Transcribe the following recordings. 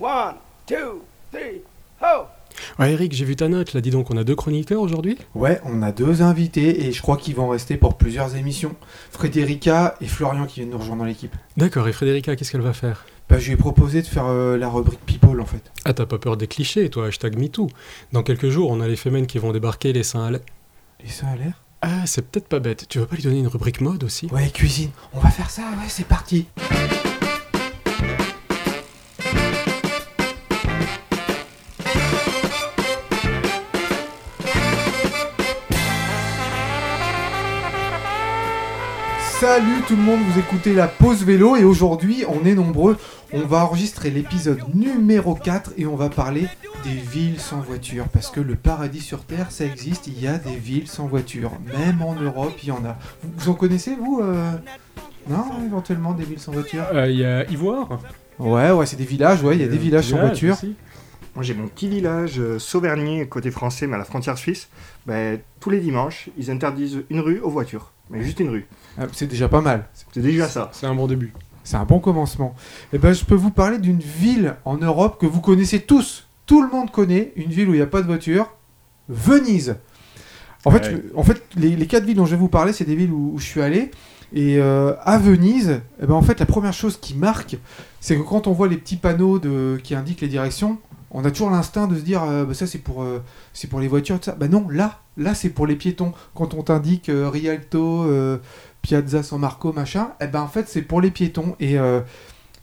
One, two, three, ho! Ouais, Eric, j'ai vu ta note, là, dis donc, on a deux chroniqueurs aujourd'hui? Ouais, on a deux invités et je crois qu'ils vont rester pour plusieurs émissions. Frédérica et Florian qui viennent nous rejoindre dans l'équipe. D'accord, et Frédérica, qu'est-ce qu'elle va faire? Bah, je lui ai proposé de faire euh, la rubrique People en fait. Ah, t'as pas peur des clichés, toi, hashtag MeToo? Dans quelques jours, on a les femmes qui vont débarquer, les seins à l'air. Et ça a l'air? Ah, c'est peut-être pas bête. Tu veux pas lui donner une rubrique mode aussi? Ouais, cuisine. On va faire ça, ouais, c'est parti. Salut tout le monde, vous écoutez la pause vélo et aujourd'hui on est nombreux. On va enregistrer l'épisode numéro 4 et on va parler des villes sans voiture. Parce que le paradis sur Terre, ça existe, il y a des villes sans voiture. Même en Europe, il y en a. Vous, en connaissez vous euh Non, éventuellement des villes sans voiture? Il Euh, y a Ivoire Ouais, ouais, c'est des villages, ouais, il y a des villages sans voiture. aussi. Moi j'ai mon petit village euh, Sauvernier côté français mais à la frontière suisse. Ben, tous les dimanches ils interdisent une rue aux voitures. Mais juste une rue. Ah, C'est déjà pas mal. C'est déjà ça. C'est un bon début. C'est un bon commencement. Et ben, je peux vous parler d'une ville en Europe que vous connaissez tous. Tout le monde connaît une ville où il n'y a pas de voiture. Venise. En fait, Ouais. je- en fait les, les quatre villes dont je vais vous parler, c'est des villes où, où je suis allé. Et euh, à Venise, eh ben, en fait, la première chose qui marque, c'est que quand on voit les petits panneaux de, qui indiquent les directions, on a toujours l'instinct de se dire euh, bah, ça c'est pour, euh, c'est pour les voitures, tout ça. Bah non, là, là c'est pour les piétons. Quand on t'indique euh, Rialto, Piazza San Marco, machin, eh ben en fait c'est pour les piétons. Et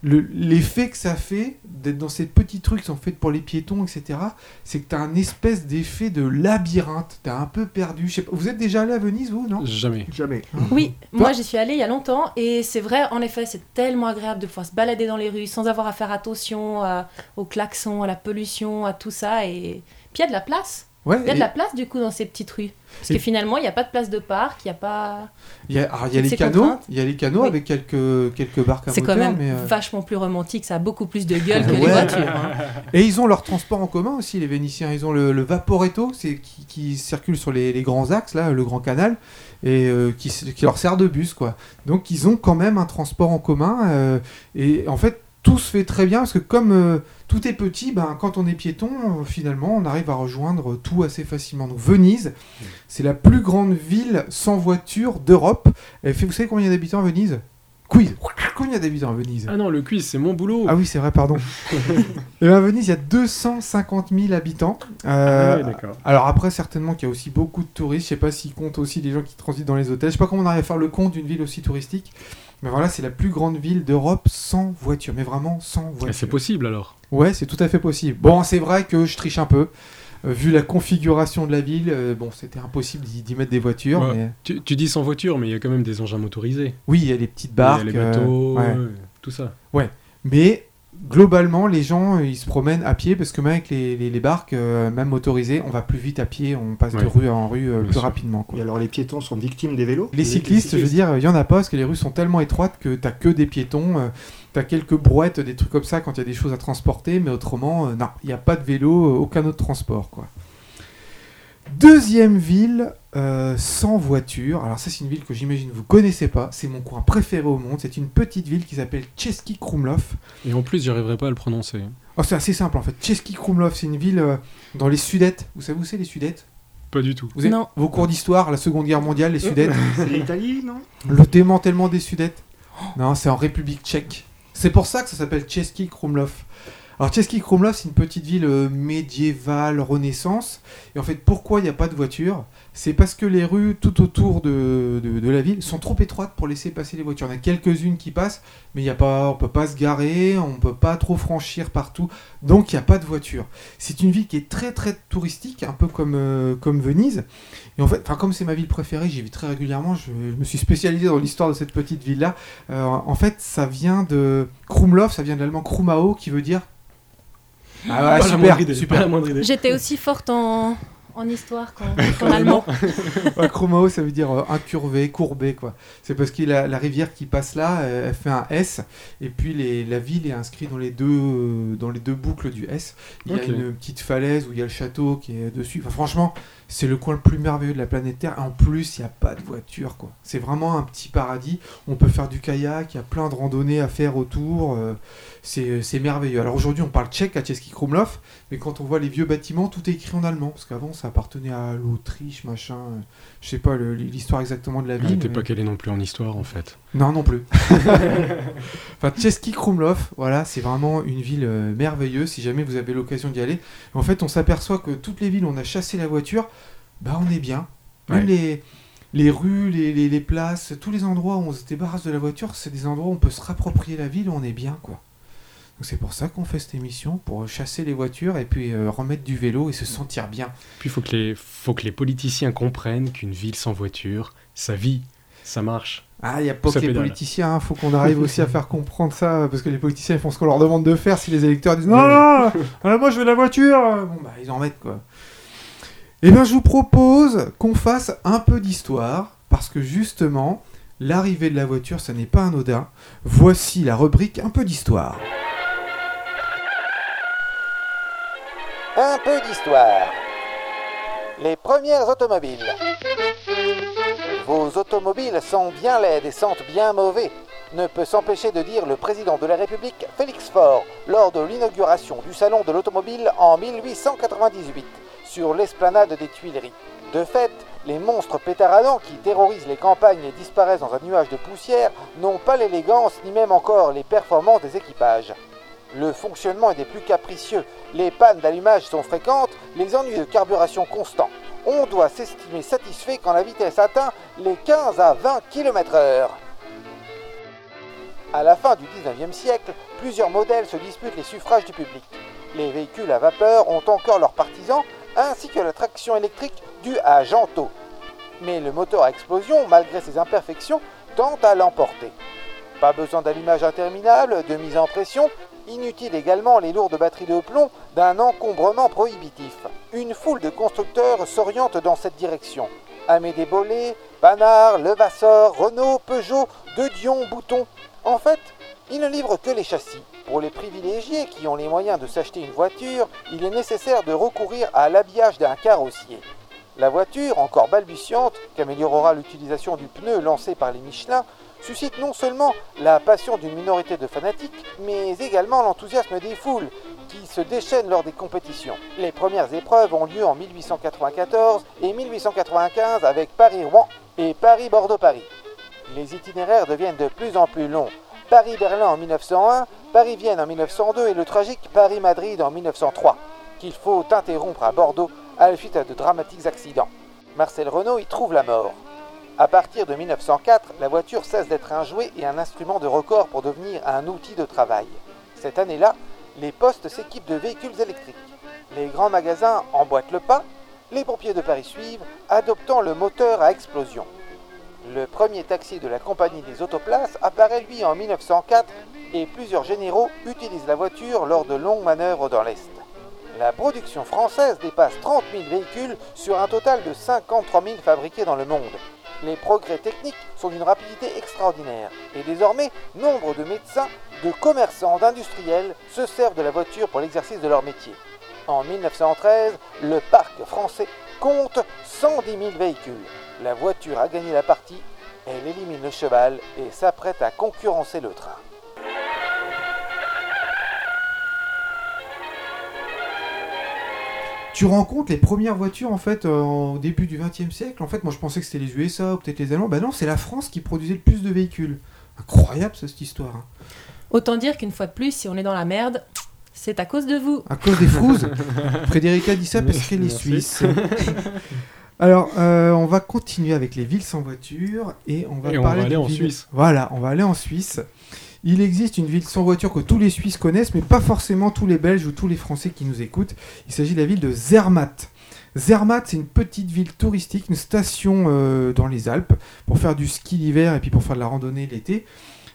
euh, le- l'effet que ça fait d'être dans ces petits trucs qui sont faits pour les piétons, etc., c'est que tu as un espèce d'effet de labyrinthe. Tu un peu perdu. Je sais pas, vous êtes déjà allé à Venise, vous, non? Jamais. Jamais. Oui, Toi moi j'y suis allée il y a longtemps et c'est vrai, en effet, c'est tellement agréable de pouvoir se balader dans les rues sans avoir à faire attention à- aux klaxons, à la pollution, à tout ça. Et puis il y a de la place. Ouais, Il y a et de la place du coup dans ces petites rues. Parce Et- que finalement, il n'y a pas de place de parc, il n'y a pas. il y a, alors, il y a les canaux, il y a les canaux Oui. avec quelques, quelques barques à C'est quand même mais, euh, vachement plus romantique, ça a beaucoup plus de gueule que Ouais. les voitures. hein. Et ils ont leur transport en commun aussi, les Vénitiens. Ils ont le, le Vaporetto, c'est qui, qui circule sur les, les grands axes, là, le grand canal, et euh, qui, qui leur sert de bus, quoi. Donc ils ont quand même un transport en commun. euh, et en fait, tout se fait très bien parce que comme euh, tout est petit, ben, quand on est piéton, euh, finalement, on arrive à rejoindre tout assez facilement. Donc Venise, c'est la plus grande ville sans voiture d'Europe. Elle fait, vous savez combien d'habitants à Venise? Quiz. Combien d'habitants à Venise? Ah non, le quiz, c'est mon boulot. ah oui, c'est vrai, pardon. Et à Venise, il y a 250 000 habitants. Euh, Ah d'accord. alors après, certainement qu'il y a aussi beaucoup de touristes. Je sais pas s'ils comptent aussi les gens qui transitent dans les hôtels. Je sais pas comment on arrive à faire le compte d'une ville aussi touristique. Mais voilà, c'est la plus grande ville d'Europe sans voiture. Mais vraiment sans voiture. C'est possible alors. Ouais, c'est tout à fait possible. Bon, c'est vrai que je triche un peu. Euh, vu la configuration de la ville, euh, bon, c'était impossible d'y mettre des voitures. Ouais. Mais... Tu, tu dis sans voiture, mais il y a quand même des engins motorisés. Oui, il y a les petites Il y barques. a les euh, bateaux, ouais. euh, tout ça. Mais globalement, les gens, euh, ils se promènent à pied parce que même avec les, les- les barques, euh, même motorisées, on va plus vite à pied, on passe de rue en rue euh, plus sûr. rapidement. quoi. Et alors les piétons sont victimes des vélos? Les cyclistes, je veux dire, il y en a pas parce que les rues sont tellement étroites que t'as que des piétons, euh, t'as quelques brouettes, des trucs comme ça quand il y a des choses à transporter, mais autrement, euh, non, il n'y a pas de vélo, aucun autre transport, quoi. Deuxième ville euh, sans voiture. Alors ça, c'est une ville que j'imagine vous connaissez pas. C'est mon coin préféré au monde. C'est une petite ville qui s'appelle Český Krumlov. Et en plus, j'arriverai pas à le prononcer. Oh, c'est assez simple en fait. Český Krumlov, c'est une ville euh, dans les Sudètes. Vous savez où c'est les Sudètes? Pas du tout. Vous avez Non. vos cours d'histoire, la Seconde Guerre mondiale, les Sudètes. C'est l'Italie, non? Le démantèlement des Sudètes. Non, c'est en République tchèque. C'est pour ça que ça s'appelle Český Krumlov. Alors Český Krumlov, c'est une petite ville euh, médiévale, renaissance. Et en fait, pourquoi il n'y a pas de voiture? C'est parce que les rues tout autour de, de- la ville sont trop étroites pour laisser passer les voitures. Il y en a quelques-unes qui passent, mais a pas, on peut pas se garer, on peut pas trop franchir partout. Donc il n'y a pas de voiture. C'est une ville qui est très très touristique, un peu comme, euh, comme Venise. Et en fait, comme c'est ma ville préférée, j'y vais très régulièrement. Je, je me suis spécialisé dans l'histoire de cette petite ville-là. Euh, en fait, ça vient de Krumlov, ça vient de l'allemand Krumao, qui veut dire. Ah la super, idée, super. J'étais aussi forte en, en histoire qu'en allemand. Ouais, Krumao, ça veut dire euh, incurvé, courbé, quoi. C'est parce que la, la rivière qui passe là, euh, elle fait un S, et puis les- la ville est inscrite dans les deux, euh, dans les deux boucles du S. Il y a une petite falaise où il y a le château qui est dessus. Enfin, franchement, c'est le coin le plus merveilleux de la planète Terre. En plus, il n'y a pas de voiture, quoi. C'est vraiment un petit paradis. On peut faire du kayak, il y a plein de randonnées à faire autour. euh, c'est merveilleux. Alors aujourd'hui, on parle tchèque à Český Krumlov, mais quand on voit les vieux bâtiments, tout est écrit en allemand, parce qu'avant, ça appartenait à l'Autriche, machin. euh, Je sais pas l'histoire exactement de la Elle ville. n'était mais- pas calée non plus en histoire, en fait. non, non plus. enfin, Český Krumlov, voilà, c'est vraiment une ville euh, merveilleuse si jamais vous avez l'occasion d'y aller. En fait, on s'aperçoit que toutes les villes on a chassé la voiture, bah on est bien. Même Ouais. les, les rues, les, les- les places, tous les endroits où on se débarrasse de la voiture, c'est des endroits où on peut se rapproprier la ville, où on est bien, quoi. Donc c'est pour ça qu'on fait cette émission, pour chasser les voitures et puis euh, remettre du vélo et se sentir bien. Puis il faut, que les- faut que les politiciens comprennent qu'une ville sans voiture, ça vit, ça marche. Ah, il n'y a pas que les pédale. politiciens, il faut qu'on arrive aussi à faire comprendre ça, parce que les politiciens font ce qu'on leur demande de faire si les électeurs disent non, non, non, moi je veux la voiture. Bon, bah ils en mettent quoi. Eh bien, je vous propose qu'on fasse un peu d'histoire, parce que justement, l'arrivée de la voiture, ça n'est pas anodin. Voici la rubrique un peu d'histoire. Un peu d'histoire. Les premières automobiles. Vos automobiles sont bien laides et sentent bien mauvais. Ne peut s'empêcher de dire le président de la République, Félix Faure, lors de l'inauguration du Salon de l'automobile en 1898, sur l'esplanade des Tuileries. De fait, les monstres pétaradants qui terrorisent les campagnes et disparaissent dans un nuage de poussière n'ont pas l'élégance ni même encore les performances des équipages. Le fonctionnement est des plus capricieux, les pannes d'allumage sont fréquentes, les ennuis de carburation constants. On doit s'estimer satisfait quand la vitesse atteint les 15 à 20 km/h. À la fin du 19e siècle, plusieurs modèles se disputent les suffrages du public. Les véhicules à vapeur ont encore leurs partisans, ainsi que la traction électrique due à Jantot. Mais le moteur à explosion, malgré ses imperfections, tente à l'emporter. Pas besoin d'allumage interminable, de mise en pression, inutile également les lourdes batteries de plomb d'un encombrement prohibitif. Une foule de constructeurs s'oriente dans cette direction. Amédée Bollé, Panard, Levasseur, Renault, Peugeot, De Dion, Bouton. En fait, ils ne livrent que les châssis. Pour les privilégiés qui ont les moyens de s'acheter une voiture, il est nécessaire de recourir à l'habillage d'un carrossier. La voiture, encore balbutiante, qu'améliorera l'utilisation du pneu lancé par les Michelin, suscite non seulement la passion d'une minorité de fanatiques, mais également l'enthousiasme des foules, qui se déchaînent lors des compétitions. Les premières épreuves ont lieu en 1894 et 1895 avec Paris-Rouen et Paris-Bordeaux-Paris. Les itinéraires deviennent de plus en plus longs. Paris-Berlin en 1901, Paris-Vienne en 1902 et le tragique Paris-Madrid en 1903, qu'il faut interrompre à Bordeaux à la suite de dramatiques accidents. Marcel Renault y trouve la mort. À partir de 1904, la voiture cesse d'être un jouet et un instrument de record pour devenir un outil de travail. Cette année-là, les postes s'équipent de véhicules électriques. Les grands magasins emboîtent le pas, les pompiers de Paris suivent, adoptant le moteur à explosion. Le premier taxi de la compagnie des autoplaces apparaît lui en 1904 et plusieurs généraux utilisent la voiture lors de longues manœuvres dans l'Est. La production française dépasse 30 000 véhicules sur un total de 53 000 fabriqués dans le monde. Les progrès techniques sont d'une rapidité extraordinaire et désormais, nombre de médecins, de commerçants, d'industriels se servent de la voiture pour l'exercice de leur métier. En 1913, le parc français compte 110 000 véhicules. La voiture a gagné la partie, elle élimine le cheval et s'apprête à concurrencer le train. Tu rencontres les premières voitures en fait euh, au début du XXe siècle? En fait, moi je pensais que c'était les USA ou peut-être les Allemands. Bah non, c'est la France qui produisait le plus de véhicules. Incroyable ça, cette histoire. hein. Autant dire qu'une fois de plus, si on est dans la merde, c'est à cause de vous. À cause des frouzes. Frédérica dit ça parce qu'elle est suisse. Alors, euh, on va continuer avec les villes sans voiture et on va Et on parler va aller en ville- Suisse. Voilà, on va aller en Suisse. Il existe une ville sans voiture que tous les Suisses connaissent, mais pas forcément tous les Belges ou tous les Français qui nous écoutent. Il s'agit de la ville de Zermatt. Zermatt, c'est une petite ville touristique, une station euh, dans les Alpes pour faire du ski l'hiver et puis pour faire de la randonnée l'été.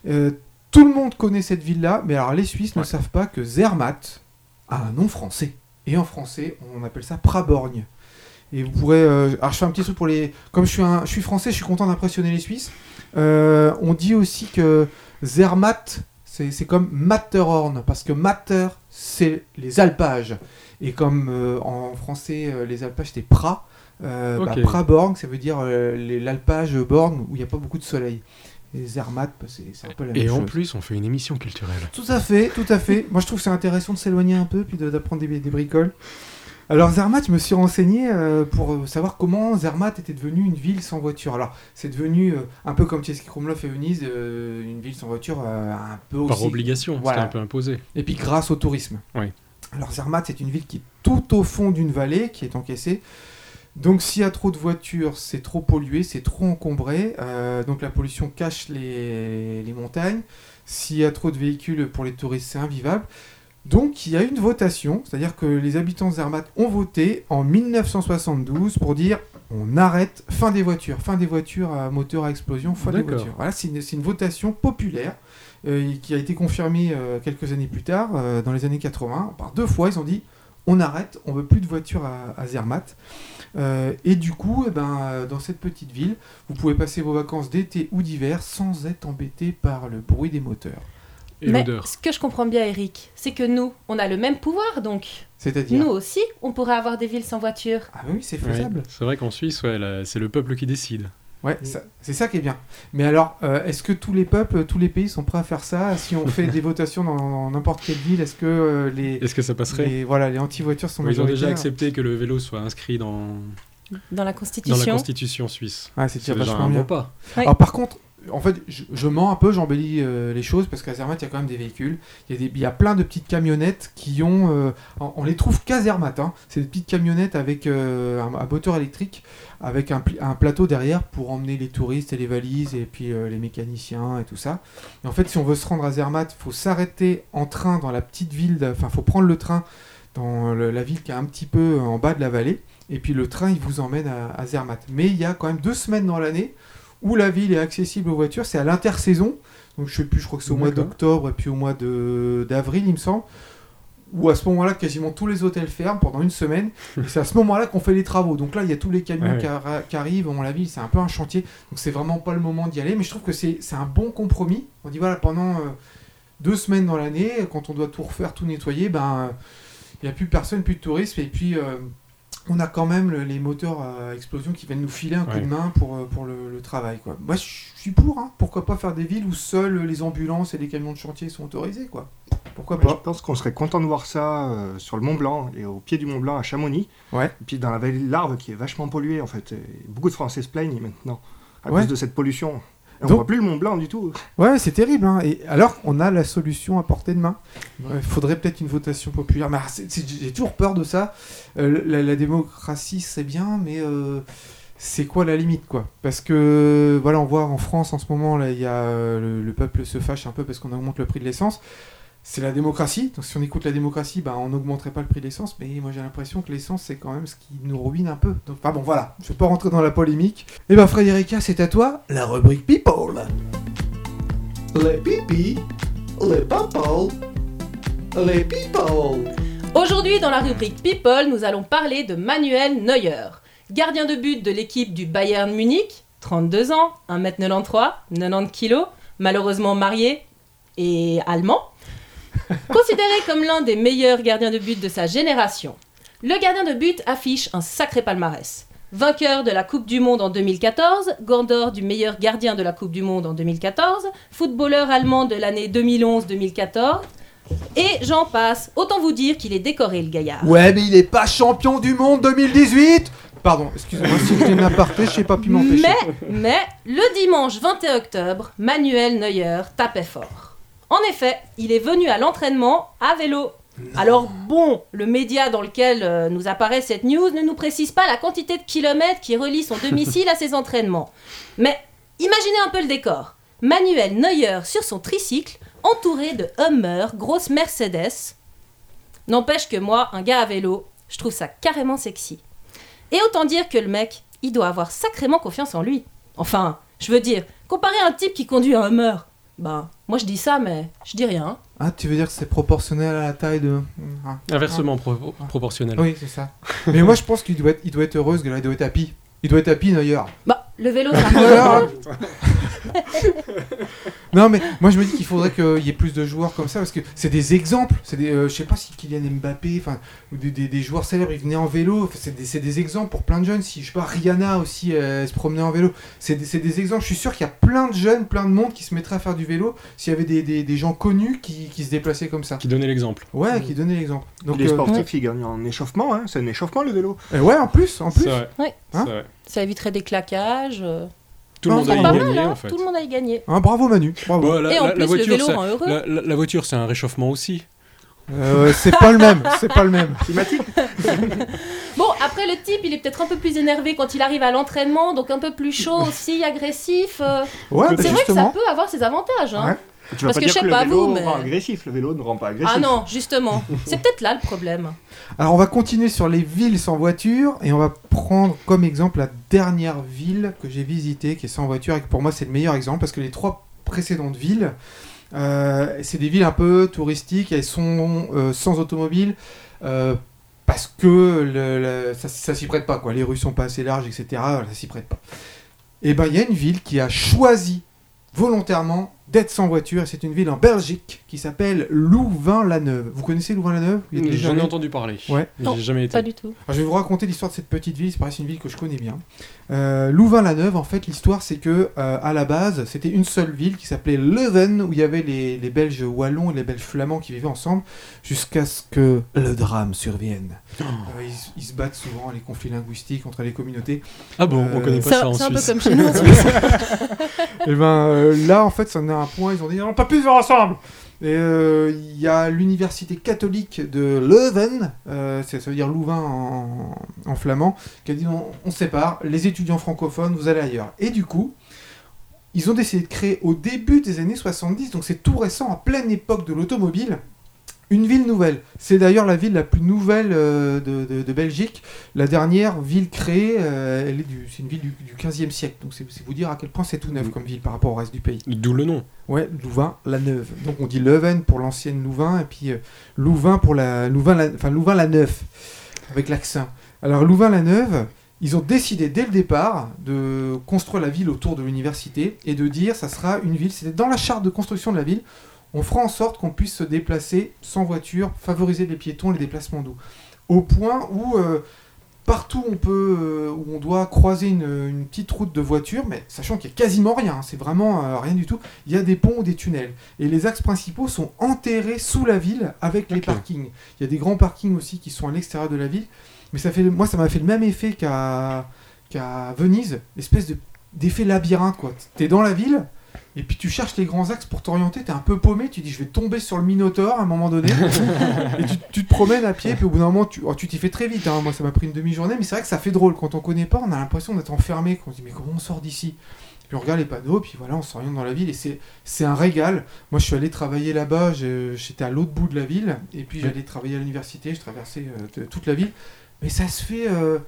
Euh, tout le monde connaît cette ville-là, mais alors les Suisses ne savent pas que Zermatt a un nom français. Et en français, on appelle ça Praborgne. Et vous pourrez. euh, alors je fais un petit truc pour les. Comme je suis, un, je suis français, je suis content d'impressionner les Suisses. Euh, on dit aussi que Zermatt, c'est comme Matterhorn, parce que Matter, c'est les alpages. Et comme euh, en français, les alpages, c'était Prat, Euh, bah, ça veut dire l'alpage borne où il n'y a pas beaucoup de soleil. Et Zermatt, bah, c'est un peu la même Et en chose. plus, on fait une émission culturelle. Tout à fait, tout à fait. Moi, je trouve que c'est intéressant de s'éloigner un peu, puis d'apprendre des, des bricoles. Alors, Zermatt, je me suis renseigné euh, pour savoir comment Zermatt était devenu une ville sans voiture. Alors, c'est devenu euh, un peu comme Český Krumlov et Venise, euh, une ville sans voiture un peu aussi. Par obligation, Voilà. c'était un peu imposé. Et puis grâce au tourisme. Oui. Alors Zermatt, c'est une ville qui est tout au fond d'une vallée qui est encaissée. Donc s'il y a trop de voitures, c'est trop pollué, c'est trop encombré. Euh, donc la pollution cache les, les montagnes. S'il y a trop de véhicules pour les touristes, c'est invivable. Donc il y a une votation, c'est-à-dire que les habitants de Zermatt ont voté en 1972 pour dire on arrête fin des voitures, fin des voitures à moteur à explosion, fin des voitures. Voilà, c'est une, votation populaire euh, qui a été confirmée euh, quelques années plus tard, dans les années 80. Par deux fois, ils ont dit on arrête, on veut plus de voitures à, à Zermatt. Euh, et du coup, eh ben, euh, dans cette petite ville, vous pouvez passer vos vacances d'été ou d'hiver sans être embêté par le bruit des moteurs. Et Mais l'odeur. ce que je comprends bien, Eric, c'est que nous, on a le même pouvoir, donc C'est-à-dire nous aussi, on pourrait avoir des villes sans voiture. Ah oui, c'est Oui, faisable. C'est vrai qu'en Suisse, ouais, c'est le peuple qui décide. Ouais, ça- c'est ça qui est bien. Mais alors, euh, est-ce que tous les peuples, tous les pays sont prêts à faire ça? Si on fait des votations dans n'importe quelle ville, est-ce que euh, les, Est-ce que ça passerait? les, voilà, les anti-voitures sont Oui, Ils ont déjà accepté que le vélo soit inscrit dans, Dans la dans la Constitution. constitution suisse. Ah, c'est déjà vachement un bien. bon pas. Oui. Alors par contre, en fait, je, mens un peu, j'embellis euh, les choses parce qu'à Zermatt, il y a quand même des véhicules. Il y, a plein de petites camionnettes qui ont. euh, on, on les trouve qu'à Zermatt. Hein. C'est des petites camionnettes avec euh, un, moteur électrique, avec un, plateau derrière pour emmener les touristes et les valises et puis les mécaniciens et tout ça. Et en fait, si on veut se rendre à Zermatt, il faut s'arrêter en train dans la petite ville. Enfin, il faut prendre le train dans la ville qui est un petit peu en bas de la vallée. Et puis le train, il vous emmène à, à Zermatt. Mais il y a quand même deux semaines dans l'année où la ville est accessible aux voitures. C'est à l'intersaison. Donc je sais plus, je crois que c'est au mois d'octobre et puis au mois de- d'avril, il me semble. Où à ce moment-là, quasiment tous les hôtels ferment pendant une semaine. Et c'est à ce moment-là qu'on fait les travaux. Donc là, il y a tous les camions Ouais. qui, arri- qui arrivent. Bon, la ville, c'est un peu un chantier. Donc c'est vraiment pas le moment d'y aller. Mais je trouve que c'est un bon compromis. On dit voilà, pendant euh, deux semaines dans l'année, quand on doit tout refaire, tout nettoyer, ben euh, il n'y a plus personne, plus de tourisme. Et puis. euh, on a quand même le- les moteurs à explosion qui viennent nous filer un coup Ouais. de main pour, euh, pour le, le travail. Quoi. Moi, je suis pour. hein. Pourquoi pas faire des villes où seuls les ambulances et les camions de chantier sont autorisés quoi. Pourquoi Mais je pas pense qu'on serait content de voir ça euh, sur le Mont Blanc et au pied du Mont Blanc à Chamonix. Ouais. Et puis dans la vallée de l'Arve qui est vachement polluée en fait. Et beaucoup de Français se plaignent maintenant à Ouais. cause de cette pollution. On Donc- voit plus le Mont Blanc du tout. Ouais, c'est terrible. hein. Et alors, on a la solution à portée de main. Il faudrait peut-être une votation populaire. Mais ah, j'ai toujours peur de ça. Euh, la, la démocratie, c'est bien, mais euh, c'est quoi la limite, quoi? Parce que, voilà, on voit en France en ce moment, là, il y a euh, le, le peuple se fâche un peu parce qu'on augmente le prix de l'essence. C'est la démocratie. Donc, si on écoute la démocratie, bah, on n'augmenterait pas le prix de l'essence. Mais moi, j'ai l'impression que l'essence, c'est quand même ce qui nous ruine un peu. Donc, enfin bon, voilà. Je vais pas rentrer dans la polémique. Et ben, Frédérica, c'est à toi. La rubrique People. Les pipis, les people, les people. Aujourd'hui, dans la rubrique People, nous allons parler de Manuel Neuer, gardien de but de l'équipe du Bayern Munich, 32 ans, 1m93, 90 kg, malheureusement marié et allemand. Considéré comme l'un des meilleurs gardiens de but de sa génération, le gardien de but affiche un sacré palmarès. Vainqueur de la Coupe du Monde en 2014, Gandor du meilleur gardien de la Coupe du Monde en 2014, footballeur allemand de l'année 2011-2014, et j'en passe. Autant vous dire qu'il est décoré, le gaillard. Ouais, mais il est pas champion du monde 2018 Pardon, excusez-moi si j'étais une aparté, je sais pas m'empêcher. Mais, mais, le dimanche 21 octobre, Manuel Neuer tapait fort. En effet, il est venu à l'entraînement à vélo. Alors bon, le média dans lequel euh, nous apparaît cette news ne nous précise pas la quantité de kilomètres qui relie son domicile à ses entraînements. Mais imaginez un peu le décor. Manuel Neuer sur son tricycle, entouré de Hummer, grosse Mercedes. N'empêche que moi, un gars à vélo, je trouve ça carrément sexy. Et autant dire que le mec, il doit avoir sacrément confiance en lui. Enfin, je veux dire, comparé à un type qui conduit un Hummer, ben, moi je dis ça, mais je dis rien. Ah, tu veux dire que c'est proportionnel à la taille de. Ah. Inversement pro- proportionnel. Oui, c'est ça. mais moi je pense qu'il doit être, il doit être heureux, ce gars-là, il doit être happy. Il doit être happy d'ailleurs. Bah, le vélo, ça Voilà. non, mais moi je me dis qu'il faudrait qu'il y ait plus de joueurs comme ça parce que c'est des exemples. C'est des, euh, je sais pas si Kylian Mbappé, enfin, ou des, des- des joueurs célèbres, ils venaient en vélo. C'est des, c'est des exemples pour plein de jeunes. Si je sais pas, Rihanna aussi euh, se promenait en vélo. C'est des, c'est des exemples. Je suis sûr qu'il y a plein de jeunes, plein de monde qui se mettraient à faire du vélo s'il y avait des, des- des gens connus qui, qui se déplaçaient comme ça. Qui donnait l'exemple. Ouais, qui donnaient l'exemple. Donc, les euh, sportifs, ils gagnent en échauffement, hein. c'est un échauffement le vélo. ouais, en plus, en plus. C'est vrai. Ouais. Hein. Ça éviterait des claquages. Tout le gagné mal, hein, en fait. Tout le monde a y gagné. Hein, bravo Manu. Bravo. Bon, la, Et en la- plus, la le voiture, vélo ça- rend heureux. la, la- la voiture, c'est un réchauffement aussi. Euh, c'est pas le même. C'est pas le même. Climatique. Bon, après, le type, il est peut-être un peu plus énervé quand il arrive à l'entraînement, donc un peu plus chaud aussi, agressif. euh. Ouais, bah, C'est vrai que ça peut avoir ses avantages. Hein. Ouais. Tu vas Parce pas que dire je sais que le pas vélo vous, mais- rend agressif, le vélo ne rend pas agressif. Ah non, justement. C'est peut-être là le problème. Alors on va continuer sur les villes sans voiture et on va prendre comme exemple la dernière ville que j'ai visitée qui est sans voiture et que pour moi c'est le meilleur exemple parce que les trois précédentes villes euh, c'est des villes un peu touristiques, elles sont euh, sans automobile euh, parce que le- le- ça, ça s'y prête pas quoi, les rues sont pas assez larges etc. Ça s'y prête pas. Et ben il y a une ville qui a choisi volontairement d'être sans voiture et c'est une ville en Belgique qui s'appelle Louvain-la-Neuve. Vous connaissez Louvain-la-Neuve? J'en ai entendu parler. Ouais. Mais Non, J'ai jamais été. Pas du tout. alors, je vais vous raconter l'histoire de cette petite ville, c'est une ville que je connais bien. Euh, Louvain-la-Neuve, en fait, l'histoire c'est que euh, à la base, c'était une seule ville qui s'appelait Leuven, où il y avait les, les Belges wallons et les Belges flamands qui vivaient ensemble, jusqu'à ce que le drame survienne. Euh, ils, ils se battent souvent, les conflits linguistiques entre les communautés. Ah bon, on connaît pas C'est ça en c'est un peu Suisse. comme chez nous et ben euh, là, en fait, ça en est à un point, ils ont dit on peut plus vivre ensemble. Euh, il y a l'université catholique de Leuven, euh, ça veut dire Louvain en, flamand, qui a dit on, on sépare, les étudiants francophones, vous allez ailleurs. Et du coup, ils ont décidé de créer au début des années 70, donc c'est tout récent, en pleine époque de l'automobile, une ville nouvelle. C'est d'ailleurs la ville la plus nouvelle euh, de, de- de Belgique. La dernière ville créée, euh, elle est du, c'est une ville du, du 15e siècle. Donc c'est vous dire à quel point c'est tout neuf Mm. comme ville par rapport au reste du pays. D'où le nom. Ouais, Louvain, la Neuve. Donc on dit Leuven pour l'ancienne Louvain et puis euh, Louvain pour la Louvain, la... enfin Louvain la Neuve avec l'accent. Alors Louvain la Neuve, ils ont décidé dès le départ de construire la ville autour de l'université et de dire ça sera une ville. C'était dans la charte de construction de la ville. On fera en sorte qu'on puisse se déplacer sans voiture, favoriser les piétons, les déplacements doux. Au point où euh, partout on peut, euh, où on doit croiser une, une petite route de voiture, mais sachant qu'il y a quasiment rien, hein, c'est vraiment euh, rien du tout. Il y a des ponts ou des tunnels. Et les axes principaux sont enterrés sous la ville avec les parkings. Il y a des grands parkings aussi qui sont à l'extérieur de la ville. Mais ça fait, moi, ça m'a fait le même effet qu'à Venise, l'espèce de- d'effet labyrinthe. quoi. T'es dans la ville, et puis tu cherches les grands axes pour t'orienter, t'es un peu paumé, tu dis je vais tomber sur le Minotaure à un moment donné, et tu, tu te promènes à pied, puis au bout d'un moment, tu oh, tu t'y fais très vite, hein. moi ça m'a pris une demi-journée, mais c'est vrai que ça fait drôle, quand on connaît pas, on a l'impression d'être enfermé, qu'on se dit mais comment on sort d'ici? Puis on regarde les panneaux, puis voilà, on s'oriente dans la ville, et c'est un régal. Moi je suis allé travailler là-bas, j'étais à l'autre bout de la ville, et puis j'allais travailler à l'université, je traversais euh, toute la ville, mais ça se fait... euh,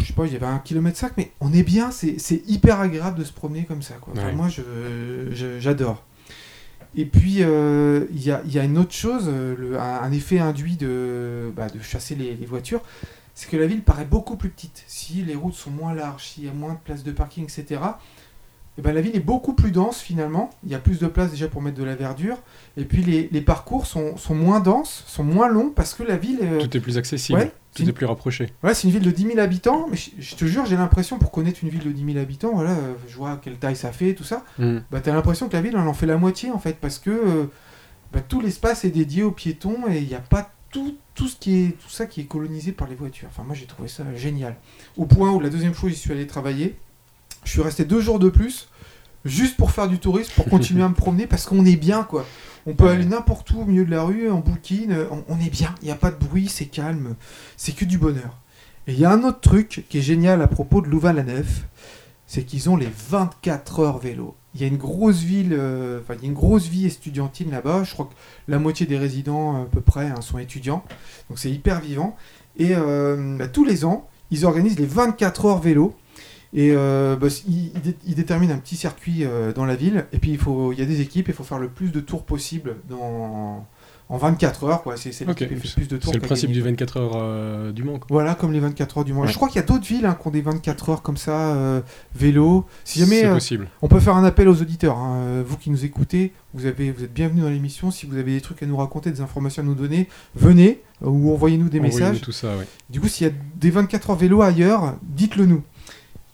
je sais pas, il y avait un kilomètre 5, mais on est bien, c'est hyper agréable de se promener comme ça. Quoi. Enfin, Ouais. Moi, je- je- j'adore. Et puis, euh, il y, a, y a une autre chose, euh, le- un, un effet induit de, bah, de chasser les, les voitures, c'est que la ville paraît beaucoup plus petite. Si les routes sont moins larges, s'il y a moins de places de parking, etc., eh ben, la ville est beaucoup plus dense finalement. Il y a plus de place déjà pour mettre de la verdure. Et puis les, les parcours sont, sont moins denses, sont moins longs parce que la ville... euh, Tout est plus accessible. ouais, Tout c'est est plus rapproché. voilà, c'est une ville de 10 000 habitants, mais je, je te jure, j'ai l'impression, pour connaître une ville de 10 000 habitants, voilà, euh, je vois quelle taille ça fait, tout ça, Hmm. bah t'as l'impression que la ville, elle en fait la moitié, en fait, parce que euh, bah, tout l'espace est dédié aux piétons et il n'y a pas tout, tout, ce qui est, tout ça qui est colonisé par les voitures. Enfin, moi, j'ai trouvé ça génial. Au point où, la deuxième fois, j'y suis allé travailler, je suis resté deux jours de plus, juste pour faire du tourisme, pour continuer à me promener, parce qu'on est bien, quoi. On peut Ouais. aller n'importe où au milieu de la rue, en bouquine, euh, on, on est bien, il n'y a pas de bruit, c'est calme, c'est que du bonheur. Et il y a un autre truc qui est génial à propos de Louvain-la-Neuve, c'est qu'ils ont les 24 heures vélo. Il y a une grosse ville, euh, enfin il y a une grosse vie estudiantine là-bas. Je crois que la moitié des résidents à peu près hein, sont étudiants, donc c'est hyper vivant. Et euh, bah, tous les ans, ils organisent les 24 heures vélo. Et euh, bah, ils, ils dé- ils déterminent un petit circuit euh, dans la ville. Et puis il faut, il y a des équipes, il faut faire le plus de tours possible dans en 24 heures, quoi. C'est c'est lui Ok, qui fait plus de tours. C'est le principe du quoi. 24 heures euh, du Mans. quoi. Voilà, comme les 24 heures du Mans. Ouais. Je crois qu'il y a d'autres villes hein, qui ont des 24 heures comme ça, euh, vélo. Si jamais C'est possible. on peut faire un appel aux auditeurs, hein. Vous qui nous écoutez, vous, avez, vous êtes bienvenus dans l'émission. Si vous avez des trucs à nous raconter, des informations à nous donner, venez ou envoyez-nous des Envoyez-nous messages. tout ça, ouais. Du coup, s'il y a des 24 heures vélo ailleurs, dites-le nous.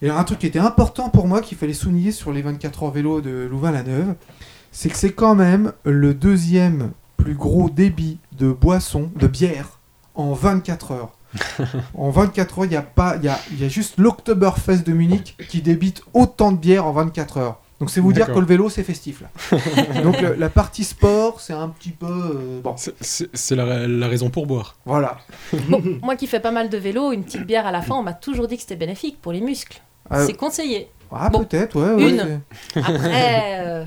Et alors, un truc qui était important pour moi, qu'il fallait souligner sur les 24 heures vélo de Louvain-la-Neuve, c'est que c'est quand même le deuxième plus gros débit de boissons, de bière, en 24 heures. en 24 heures, il y a pas, il y a, il y a juste l'Oktoberfest de Munich qui débite autant de bière en 24 heures. Donc c'est vous dire que le vélo c'est festif là. Donc le- la partie sport c'est un petit peu euh, bon C'est- la raison pour boire. voilà. Moi qui fais pas mal de vélo, une petite bière à la fin, on m'a toujours dit que c'était bénéfique pour les muscles. Euh, C'est conseillé. ah bon, peut-être ouais. ouais, une. Après, euh,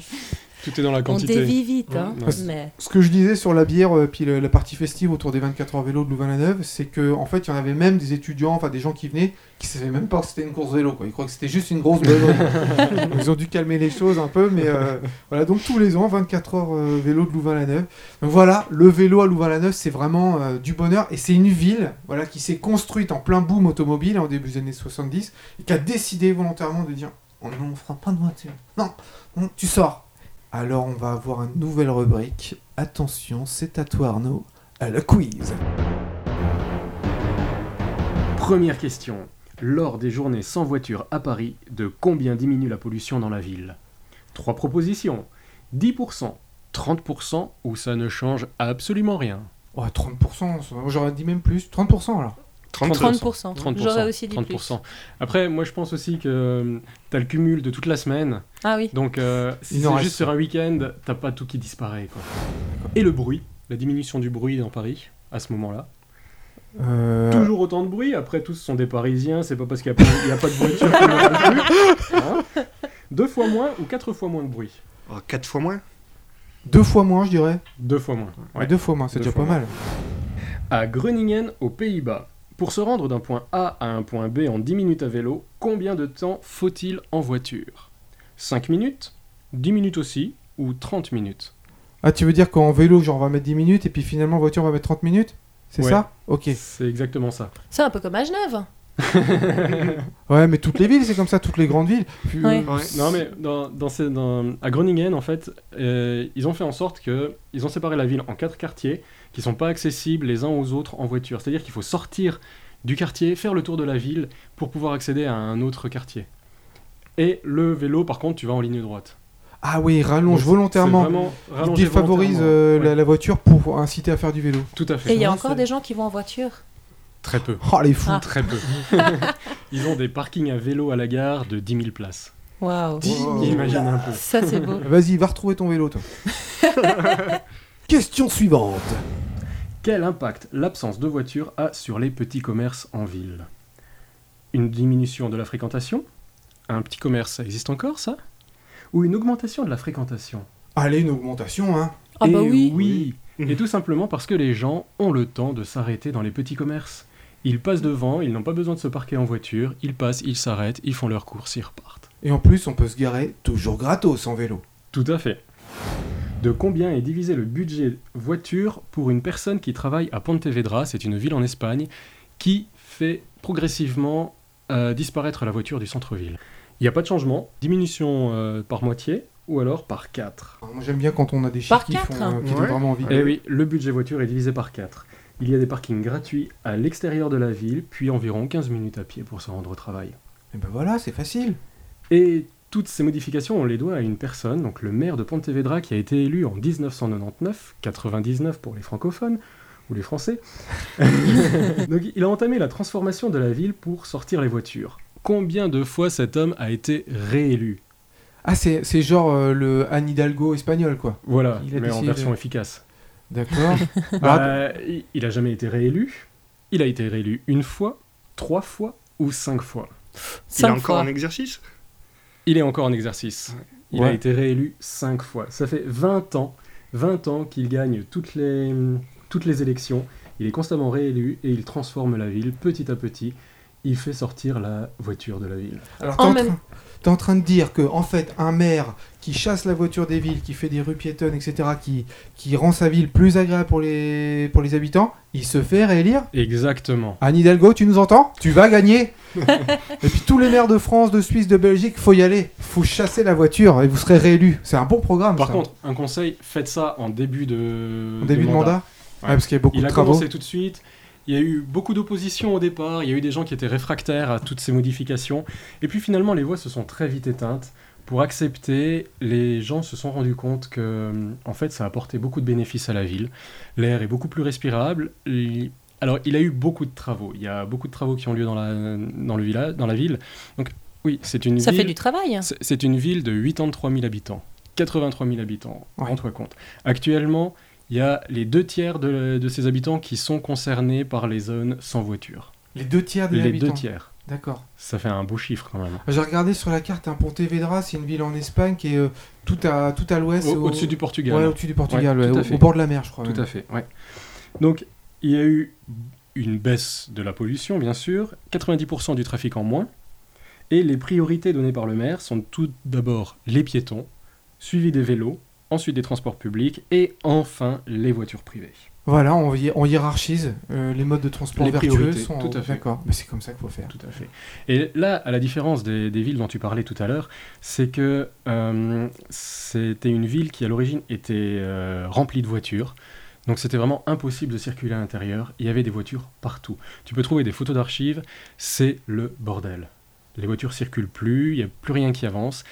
Tout est dans la on quantité. dévie vite. Hein, Ouais. mais... Ce que je disais sur la bière, euh, puis le- la partie festive autour des 24 heures vélo de Louvain-la-Neuve, c'est que en fait, il y en avait même des étudiants, enfin des gens qui venaient, qui savaient même pas que c'était une course vélo. Quoi. Ils croyaient que c'était juste une grosse besogne. Ils ont dû calmer les choses un peu, mais euh, voilà. Donc tous les ans, 24 heures euh, vélo de Louvain-la-Neuve. Donc voilà, le vélo à Louvain-la-Neuve, c'est vraiment euh, du bonheur. Et c'est une ville, voilà, qui s'est construite en plein boom automobile hein, au début des années 70 et qui a décidé volontairement de dire, on fera pas de voiture. Non, non, tu sors. Alors on va avoir une nouvelle rubrique. Attention, c'est à toi Arnaud, à la quiz. Première question. Lors des journées sans voiture à Paris, de combien diminue la pollution dans la ville? Trois propositions. 10%, 30% ou ça ne change absolument rien? Oh, 30%, ça- j'aurais dit même plus. 30% alors. 30%. 30%. J'aurais aussi dit 30%. Après, moi je pense aussi que tu as le cumul de toute la semaine. Ah oui. Donc, euh, si c'est juste sur un week-end, t'as pas tout qui disparaît. Quoi. Et le bruit, la diminution du bruit dans Paris, à ce moment-là. Euh, Toujours autant de bruit, après tous sont des Parisiens, c'est pas parce qu'il n'y a, pas- il y a pas de voiture a plus. Hein Deux fois moins ou quatre fois moins de bruit Oh, quatre fois moins? Deux fois moins, je dirais. Deux fois moins. Ouais, deux fois moins, c'est déjà pas mal. À Groningen, aux Pays-Bas, pour se rendre d'un point A à un point B en 10 minutes à vélo, combien de temps faut-il en voiture? 5 minutes? 10 minutes aussi Ou 30 minutes? Ah, tu veux dire qu'en vélo, genre on va mettre 10 minutes et puis finalement en voiture on va mettre 30 minutes? C'est Ouais. ça? Ok. C'est exactement ça. C'est un peu comme à Genève. Ouais, mais toutes les villes, c'est comme ça, toutes les grandes villes. Puis, Ouais. euh, Non mais dans, dans ces- dans- à Groningen en fait, euh, ils ont fait en sorte que ils ont séparé la ville en quatre quartiers qui sont pas accessibles les uns aux autres en voiture. C'est-à-dire qu'il faut sortir du quartier, faire le tour de la ville pour pouvoir accéder à un autre quartier. Et le vélo par contre, tu vas en ligne droite. Ah oui, rallonge Donc, volontairement. Il défavorise volontairement. euh, la, Ouais, la voiture pour inciter à faire du vélo. Tout à fait. Et il y a encore des gens qui vont en voiture? Très peu. Oh les fous Ah. Très peu. ils ont des parkings à vélo à la gare de 10 000 places. Waouh. Oh. Imagine un peu. Ça, c'est beau. Vas-y, va retrouver ton vélo, toi. Question suivante. Quel impact l'absence de voiture a sur les petits commerces en ville? Une diminution de la fréquentation? Un petit commerce, ça existe encore, ça? Ou une augmentation de la fréquentation? Allez, une augmentation, hein. Ah bah Et oui. oui Oui. Et tout simplement parce que les gens ont le temps de s'arrêter dans les petits commerces. Ils passent devant, ils n'ont pas besoin de se parquer en voiture, ils passent, ils s'arrêtent, ils font leurs courses, ils repartent. Et en plus, on peut se garer toujours gratos en vélo. Tout à fait. De combien est divisé le budget voiture pour une personne qui travaille à Pontevedra, c'est une ville en Espagne, qui fait progressivement euh, disparaître la voiture du centre-ville Il n'y a pas de changement, diminution euh, par moitié ou alors par 4. Alors, moi, j'aime bien quand on a des chiffres Par qui, quatre, font, hein. euh, qui Ouais. donnent vraiment envie. Et Eh oui, le budget voiture est divisé par 4. Il y a des parkings gratuits à l'extérieur de la ville, puis environ 15 minutes à pied pour se rendre au travail. Et ben voilà, c'est facile. Et toutes ces modifications, on les doit à une personne, donc le maire de Pontevedra, qui a été élu en 1999, 99 pour les francophones, ou les français. donc il a entamé la transformation de la ville pour sortir les voitures. Combien de fois cet homme a été réélu? Ah, c'est c'est genre euh, le Anne Hidalgo espagnol, quoi. Voilà, mais en version de- efficace. D'accord. Ah, Bah, il- a jamais été réélu. Il a été réélu une fois, trois fois ou cinq fois? Il est Cinq encore fois. en exercice? Il est encore en exercice. Il a été réélu 5 fois. Ça fait 20 ans, 20 ans qu'il gagne toutes les, toutes les élections. Il est constamment réélu et il transforme la ville petit à petit. il fait sortir la voiture de la ville. Alors, En t'es en, même- en train de dire que, en fait, un maire qui chasse la voiture des villes, qui fait des rues piétonnes, etc., qui, qui rend sa ville plus agréable pour les, pour les habitants, il se fait réélire? Exactement. Anne Hidalgo, tu nous entends? Tu vas gagner? Et puis tous les maires de France, de Suisse, de Belgique, faut y aller. Faut chasser la voiture et vous serez réélu. C'est un bon programme. Par ça. contre, un conseil, faites ça en début de, en début de mandat, Ouais, parce qu'il y a beaucoup Il de a travaux. commencé tout de suite. Il y a eu beaucoup d'opposition au départ. Il y a eu des gens qui étaient réfractaires à toutes ces modifications. Et puis finalement, les voix se sont très vite éteintes. Pour accepter, les gens se sont rendus compte que, en fait, ça a apporté beaucoup de bénéfices à la ville. L'air est beaucoup plus respirable. Alors, il a eu beaucoup de travaux. Il y a beaucoup de travaux qui ont lieu dans la, dans le village, dans la ville. Donc, oui, c'est une Ça ville. fait du travail. C'est- C'est une ville de 83 000 habitants. 83 000 habitants, Ouais. rends-toi compte. Actuellement, il y a les deux tiers de, de ces habitants qui sont concernés par les zones sans voiture. Les deux tiers des les habitants. deux tiers. D'accord. Ça fait un beau chiffre quand même. J'ai regardé sur la carte, un Pontevedra, c'est une ville en Espagne qui est euh, tout à, tout à l'ouest. Au- Au-dessus du Portugal. Ouais, au-dessus du Portugal, Ouais, ouais, au, au bord de la mer, je crois. Tout même. à fait, ouais. Donc, il y a eu une baisse de la pollution, bien sûr, 90% du trafic en moins, et les priorités données par le maire sont tout d'abord les piétons, suivi des vélos, ensuite des transports publics, et enfin les voitures privées. Voilà, on, hi- on hiérarchise euh, les modes de transport Les vertueux. Sont, tout à fait. D'accord, mais c'est comme ça qu'il faut faire. Tout à fait. Et là, à la différence des, des villes dont tu parlais tout à l'heure, c'est que euh, c'était une ville qui à l'origine était euh, remplie de voitures. Donc c'était vraiment impossible de circuler à l'intérieur. Il y avait des voitures partout. Tu peux trouver des photos d'archives, c'est le bordel. Les voitures circulent plus, il n'y a plus rien qui avance.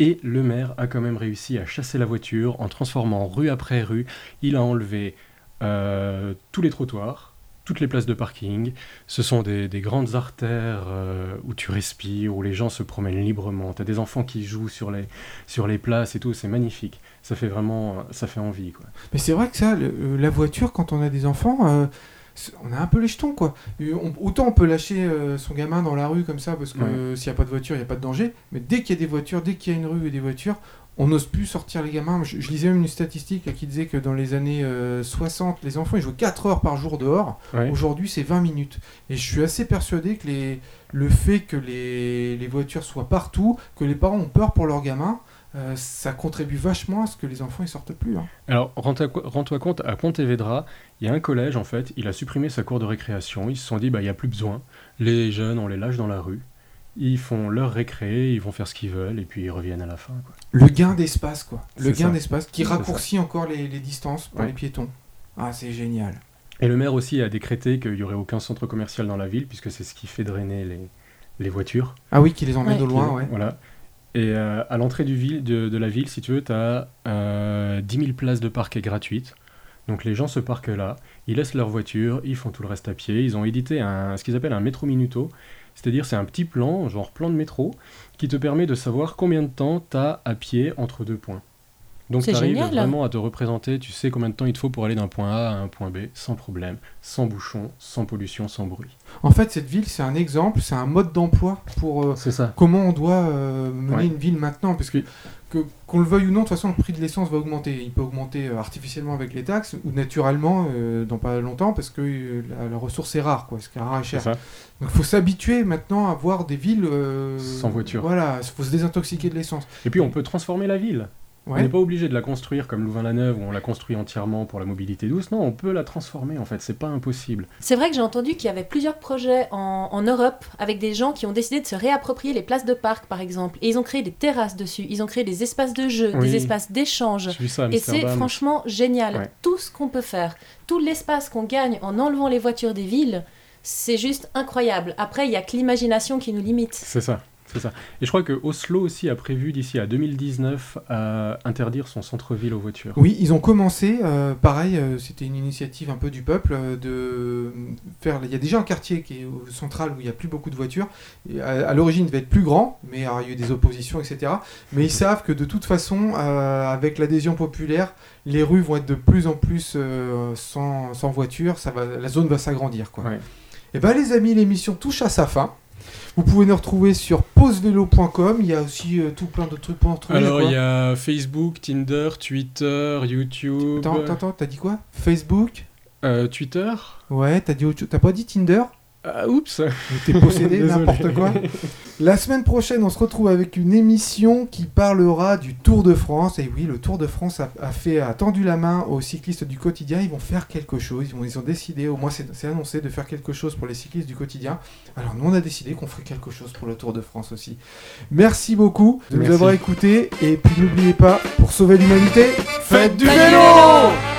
Et le maire a quand même réussi à chasser la voiture en transformant rue après rue. Il a enlevé euh, tous les trottoirs, toutes les places de parking. Ce sont des, des grandes artères euh, où tu respires, où les gens se promènent librement. Tu as des enfants qui jouent sur les, sur les places et tout, c'est magnifique. Ça fait vraiment, ça fait envie. Quoi. Mais c'est vrai que ça, euh, la voiture, quand on a des enfants, on a un peu les jetons, quoi. Euh, on- autant on peut lâcher euh, son gamin dans la rue comme ça, parce que Ouais. euh, s'il n'y a pas de voiture, il n'y a pas de danger. Mais dès qu'il y a des voitures, dès qu'il y a une rue et des voitures, on n'ose plus sortir les gamins. Je, je lisais même une statistique là, qui disait que dans les années euh, 60, les enfants ils jouaient 4 heures par jour dehors. Ouais. Aujourd'hui, c'est 20 minutes. Et je suis assez persuadé que les, le fait que les, les voitures soient partout, que les parents ont peur pour leurs gamins, euh, ça contribue vachement à ce que les enfants ils sortent plus. hein. Alors, rends-toi compte, à Pontevedra, il y a un collège, en fait, il a supprimé sa cour de récréation. Ils se sont dit, bah, il n'y a plus besoin. Les jeunes, on les lâche dans la rue. Ils font leur récré, ils vont faire ce qu'ils veulent, et puis ils reviennent à la fin. quoi. Le gain d'espace, quoi. Le gain d'espace qui raccourcit encore les, les distances pour Ouais. les piétons. Ah, c'est génial. Et le maire aussi a décrété qu'il n'y aurait aucun centre commercial dans la ville, puisque c'est ce qui fait drainer les, les voitures. Ah oui, qui les emmène Ouais. au loin, ouais. Voilà. Et euh, à l'entrée de, la ville, si tu veux, tu as 10 000 places de parquet gratuites. Donc les gens se parquent là, ils laissent leur voiture, ils font tout le reste à pied. Ils ont édité ce qu'ils appellent un métro minuto, c'est-à-dire c'est un petit plan, genre plan de métro, qui te permet de savoir combien de temps tu as à pied entre deux points. Donc tu arrives génial. vraiment à te représenter, tu sais combien de temps il te faut pour aller d'un point A à un point B, sans problème, sans bouchon, sans pollution, sans bruit. En fait, cette ville, c'est un exemple, c'est un mode d'emploi pour euh, C'est ça. comment on doit euh, mener Ouais. une ville maintenant. Parce que, qu'on le veuille ou non, de toute façon, le prix de l'essence va augmenter. Il peut augmenter euh, artificiellement avec les taxes ou naturellement euh, dans pas longtemps parce que euh, la, la ressource est rare, quoi. Ce qui est rare et cher. Donc, il faut s'habituer maintenant à voir des villes euh, Sans voiture. Voilà, il faut se désintoxiquer de l'essence. Et puis on peut transformer la ville. On n'est pas obligé de la construire comme Louvain-la-Neuve où on la construit entièrement pour la mobilité douce. Non, on peut la transformer en fait, c'est pas impossible. C'est vrai que j'ai entendu qu'il y avait plusieurs projets en, en Europe avec des gens qui ont décidé de se réapproprier les places de parc, par exemple. Et ils ont créé des terrasses dessus, ils ont créé des espaces de jeu, Oui. des espaces d'échange. Et c'est franchement génial. Ouais. Tout ce qu'on peut faire, tout l'espace qu'on gagne en enlevant les voitures des villes, c'est juste incroyable. Après, il y a que l'imagination qui nous limite. C'est ça, c'est ça. Et je crois que Oslo aussi a prévu d'ici à 2019 à interdire son centre-ville aux voitures. Oui, ils ont commencé, euh, pareil, euh, c'était une initiative un peu du peuple, euh, de faire. Il y a déjà un quartier qui est au central où il n'y a plus beaucoup de voitures. Et à à l'origine, il devait être plus grand, mais alors, il y a eu des oppositions, etc. Mais ils savent que de toute façon, euh, avec l'adhésion populaire, les rues vont être de plus en plus euh, sans, sans voiture, ça va, la zone va s'agrandir. Quoi. Ouais. Et ben les amis, l'émission touche à sa fin. Vous pouvez nous retrouver sur pausevélo.com. Il y a aussi euh, tout plein de trucs pour nous retrouver. Alors il y a Facebook, Tinder, Twitter, YouTube. Attends, attends, attends, t'as dit quoi? Facebook? Euh, Twitter? Ouais, t'as dit autre chose. T'as pas dit Tinder? Ah, oups T'es possédé, n'importe quoi. La semaine prochaine, on se retrouve avec une émission qui parlera du Tour de France. Et oui, le Tour de France a, a fait a tendu la main aux cyclistes du quotidien. Ils vont faire quelque chose. Ils, vont- ils ont décidé, au moins c'est annoncé, de faire quelque chose pour les cyclistes du quotidien. Alors nous, on a décidé qu'on ferait quelque chose pour le Tour de France aussi. Merci beaucoup de nous avoir écoutés. Et puis n'oubliez pas, pour sauver l'humanité, faites du Faites du vélo vélo